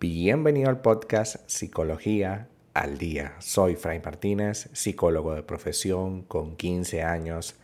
Bienvenido al podcast Psicología al Día. Soy Fray Martínez, psicólogo de profesión con 15 años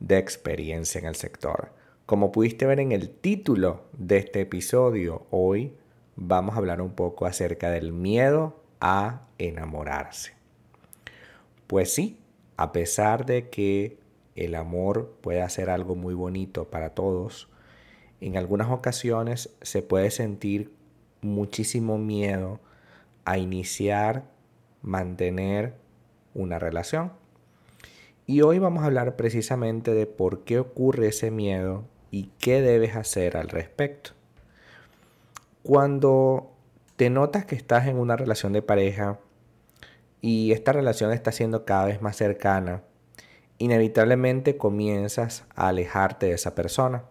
de experiencia en el sector. Como pudiste ver en el título de este episodio, hoy vamos a hablar un poco acerca del miedo a enamorarse. Pues sí, a pesar de que el amor puede ser algo muy bonito para todos, en algunas ocasiones se puede sentir muchísimo miedo a iniciar, mantener una relación. Y hoy vamos a hablar precisamente de por qué ocurre ese miedo y qué debes hacer al respecto. Cuando te notas que estás en una relación de pareja y esta relación está siendo cada vez más cercana, inevitablemente comienzas a alejarte de esa persona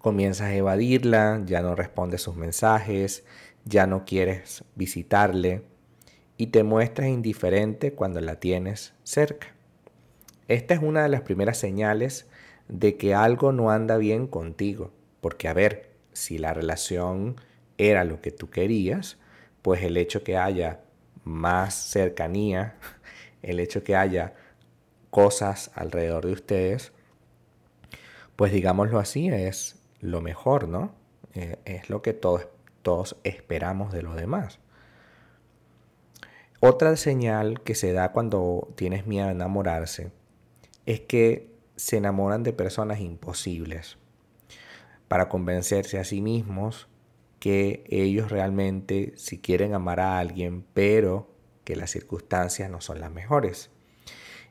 comienzas a evadirla, ya no respondes sus mensajes, ya no quieres visitarle y te muestras indiferente cuando la tienes cerca. Esta es una de las primeras señales de que algo no anda bien contigo, porque a ver, si la relación era lo que tú querías, pues el hecho que haya más cercanía, el hecho que haya cosas alrededor de ustedes, pues digámoslo así, es lo mejor, ¿no? Eh, es lo que todos, todos esperamos de los demás. Otra señal que se da cuando tienes miedo a enamorarse es que se enamoran de personas imposibles para convencerse a sí mismos que ellos realmente si quieren amar a alguien, pero que las circunstancias no son las mejores.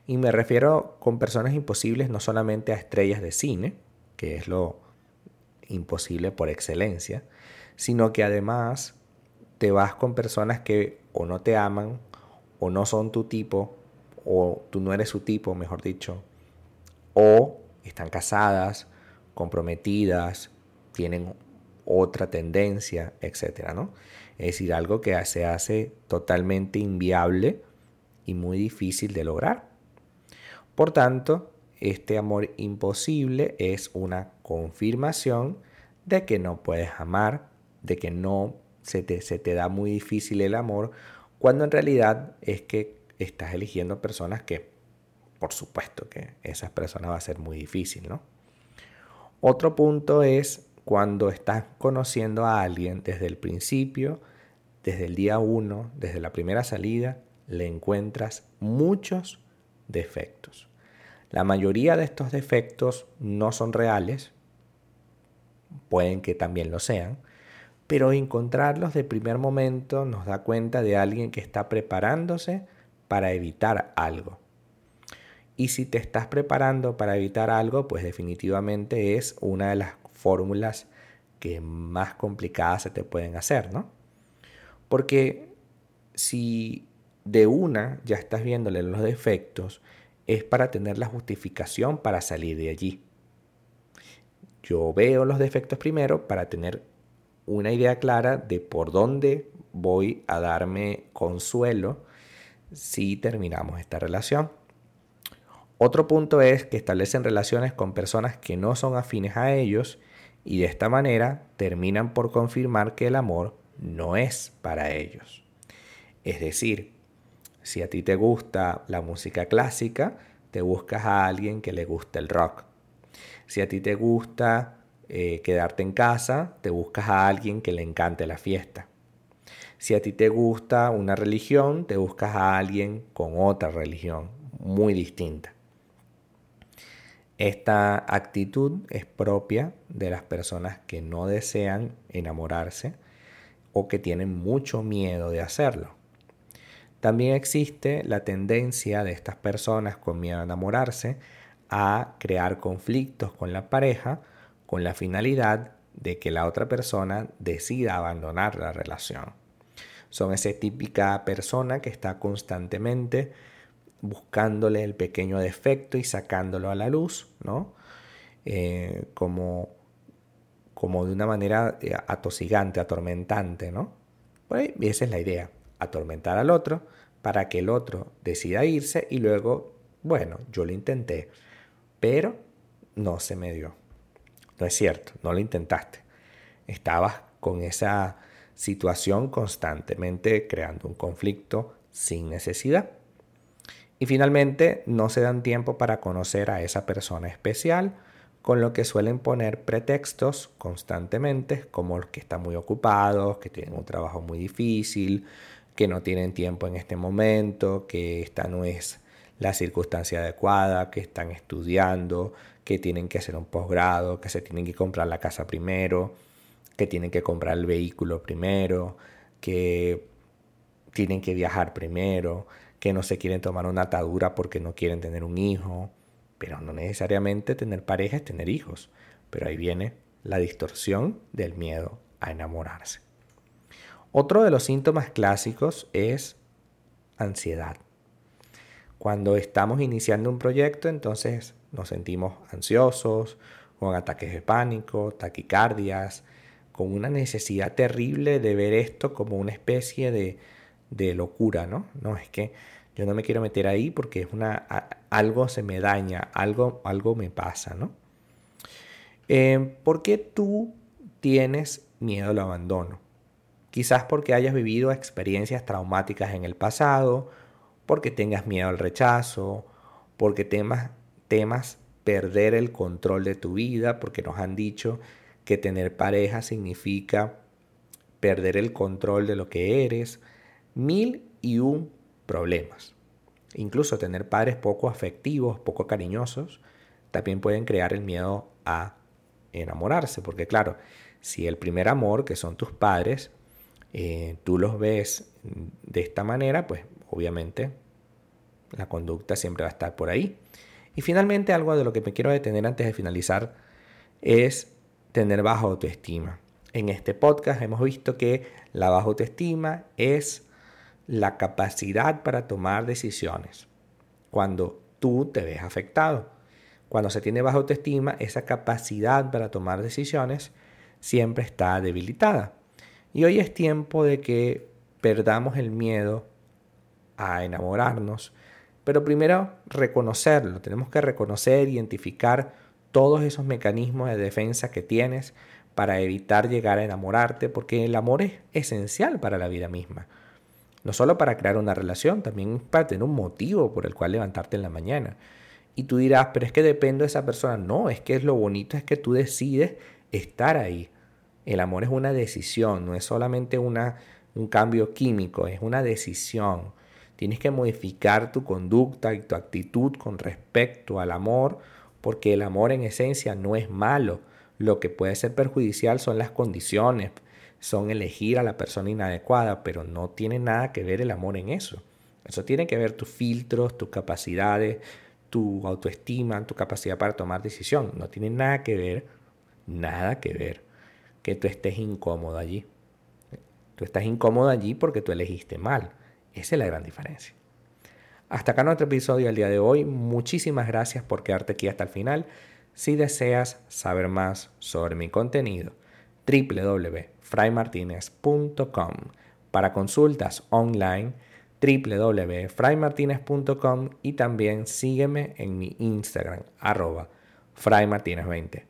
Y me refiero con personas imposibles no solamente a estrellas de cine, que es lo, imposible por excelencia, sino que además te vas con personas que o no te aman, o no son tu tipo, o tú no eres su tipo, mejor dicho, o están casadas, comprometidas, tienen otra tendencia, etcétera, ¿no? Es decir, algo que se hace totalmente inviable y muy difícil de lograr. Por tanto, este amor imposible es una confirmación de que no puedes amar, de que no se te, se te da muy difícil el amor, cuando en realidad es que estás eligiendo personas que, por supuesto que esas personas va a ser muy difícil, ¿no? Otro punto es cuando estás conociendo a alguien desde el principio, desde el día uno, desde la primera salida, le encuentras muchos defectos. La mayoría de estos defectos no son reales, pueden que también lo sean, pero encontrarlos de primer momento nos da cuenta de alguien que está preparándose para evitar algo. Y si te estás preparando para evitar algo, pues definitivamente es una de las fórmulas que más complicadas se te pueden hacer, ¿no? Porque si de una ya estás viéndole los defectos, es para tener la justificación para salir de allí. Yo veo los defectos primero para tener una idea clara de por dónde voy a darme consuelo si terminamos esta relación. Otro punto es que establecen relaciones con personas que no son afines a ellos y de esta manera terminan por confirmar que el amor no es para ellos. Es decir, si a ti te gusta la música clásica, te buscas a alguien que le guste el rock. Si a ti te gusta eh, quedarte en casa, te buscas a alguien que le encante la fiesta. Si a ti te gusta una religión, te buscas a alguien con otra religión muy distinta. Esta actitud es propia de las personas que no desean enamorarse o que tienen mucho miedo de hacerlo. También existe la tendencia de estas personas con miedo a enamorarse a crear conflictos con la pareja con la finalidad de que la otra persona decida abandonar la relación. Son esa típica persona que está constantemente buscándole el pequeño defecto y sacándolo a la luz, ¿no? Eh, como, como de una manera eh, atosigante, atormentante, ¿no? Pues, y esa es la idea atormentar al otro para que el otro decida irse y luego, bueno, yo lo intenté, pero no se me dio. No es cierto, no lo intentaste. Estabas con esa situación constantemente creando un conflicto sin necesidad. Y finalmente, no se dan tiempo para conocer a esa persona especial, con lo que suelen poner pretextos constantemente, como que están muy ocupados, que tienen un trabajo muy difícil, que no tienen tiempo en este momento, que esta no es la circunstancia adecuada, que están estudiando, que tienen que hacer un posgrado, que se tienen que comprar la casa primero, que tienen que comprar el vehículo primero, que tienen que viajar primero, que no se quieren tomar una atadura porque no quieren tener un hijo, pero no necesariamente tener pareja es tener hijos. Pero ahí viene la distorsión del miedo a enamorarse. Otro de los síntomas clásicos es ansiedad. Cuando estamos iniciando un proyecto, entonces nos sentimos ansiosos, con ataques de pánico, taquicardias, con una necesidad terrible de ver esto como una especie de, de locura, ¿no? No es que yo no me quiero meter ahí porque es una, algo se me daña, algo, algo me pasa, ¿no? Eh, ¿Por qué tú tienes miedo al abandono? Quizás porque hayas vivido experiencias traumáticas en el pasado, porque tengas miedo al rechazo, porque temas, temas perder el control de tu vida, porque nos han dicho que tener pareja significa perder el control de lo que eres, mil y un problemas. Incluso tener padres poco afectivos, poco cariñosos, también pueden crear el miedo a enamorarse, porque claro, si el primer amor, que son tus padres, eh, tú los ves de esta manera, pues obviamente la conducta siempre va a estar por ahí. Y finalmente algo de lo que me quiero detener antes de finalizar es tener baja autoestima. En este podcast hemos visto que la baja autoestima es la capacidad para tomar decisiones cuando tú te ves afectado. Cuando se tiene baja autoestima, esa capacidad para tomar decisiones siempre está debilitada. Y hoy es tiempo de que perdamos el miedo a enamorarnos, pero primero reconocerlo. Tenemos que reconocer, identificar todos esos mecanismos de defensa que tienes para evitar llegar a enamorarte, porque el amor es esencial para la vida misma. No solo para crear una relación, también para tener un motivo por el cual levantarte en la mañana. Y tú dirás, pero es que dependo de esa persona. No, es que es lo bonito es que tú decides estar ahí. El amor es una decisión, no es solamente una, un cambio químico, es una decisión. Tienes que modificar tu conducta y tu actitud con respecto al amor, porque el amor en esencia no es malo. Lo que puede ser perjudicial son las condiciones, son elegir a la persona inadecuada, pero no tiene nada que ver el amor en eso. Eso tiene que ver tus filtros, tus capacidades, tu autoestima, tu capacidad para tomar decisión. No tiene nada que ver, nada que ver que tú estés incómodo allí. Tú estás incómodo allí porque tú elegiste mal. Esa es la gran diferencia. Hasta acá nuestro episodio del día de hoy. Muchísimas gracias por quedarte aquí hasta el final. Si deseas saber más sobre mi contenido, www.fraymartinez.com. Para consultas online, www.fraymartinez.com y también sígueme en mi Instagram, arroba fraymartinez20.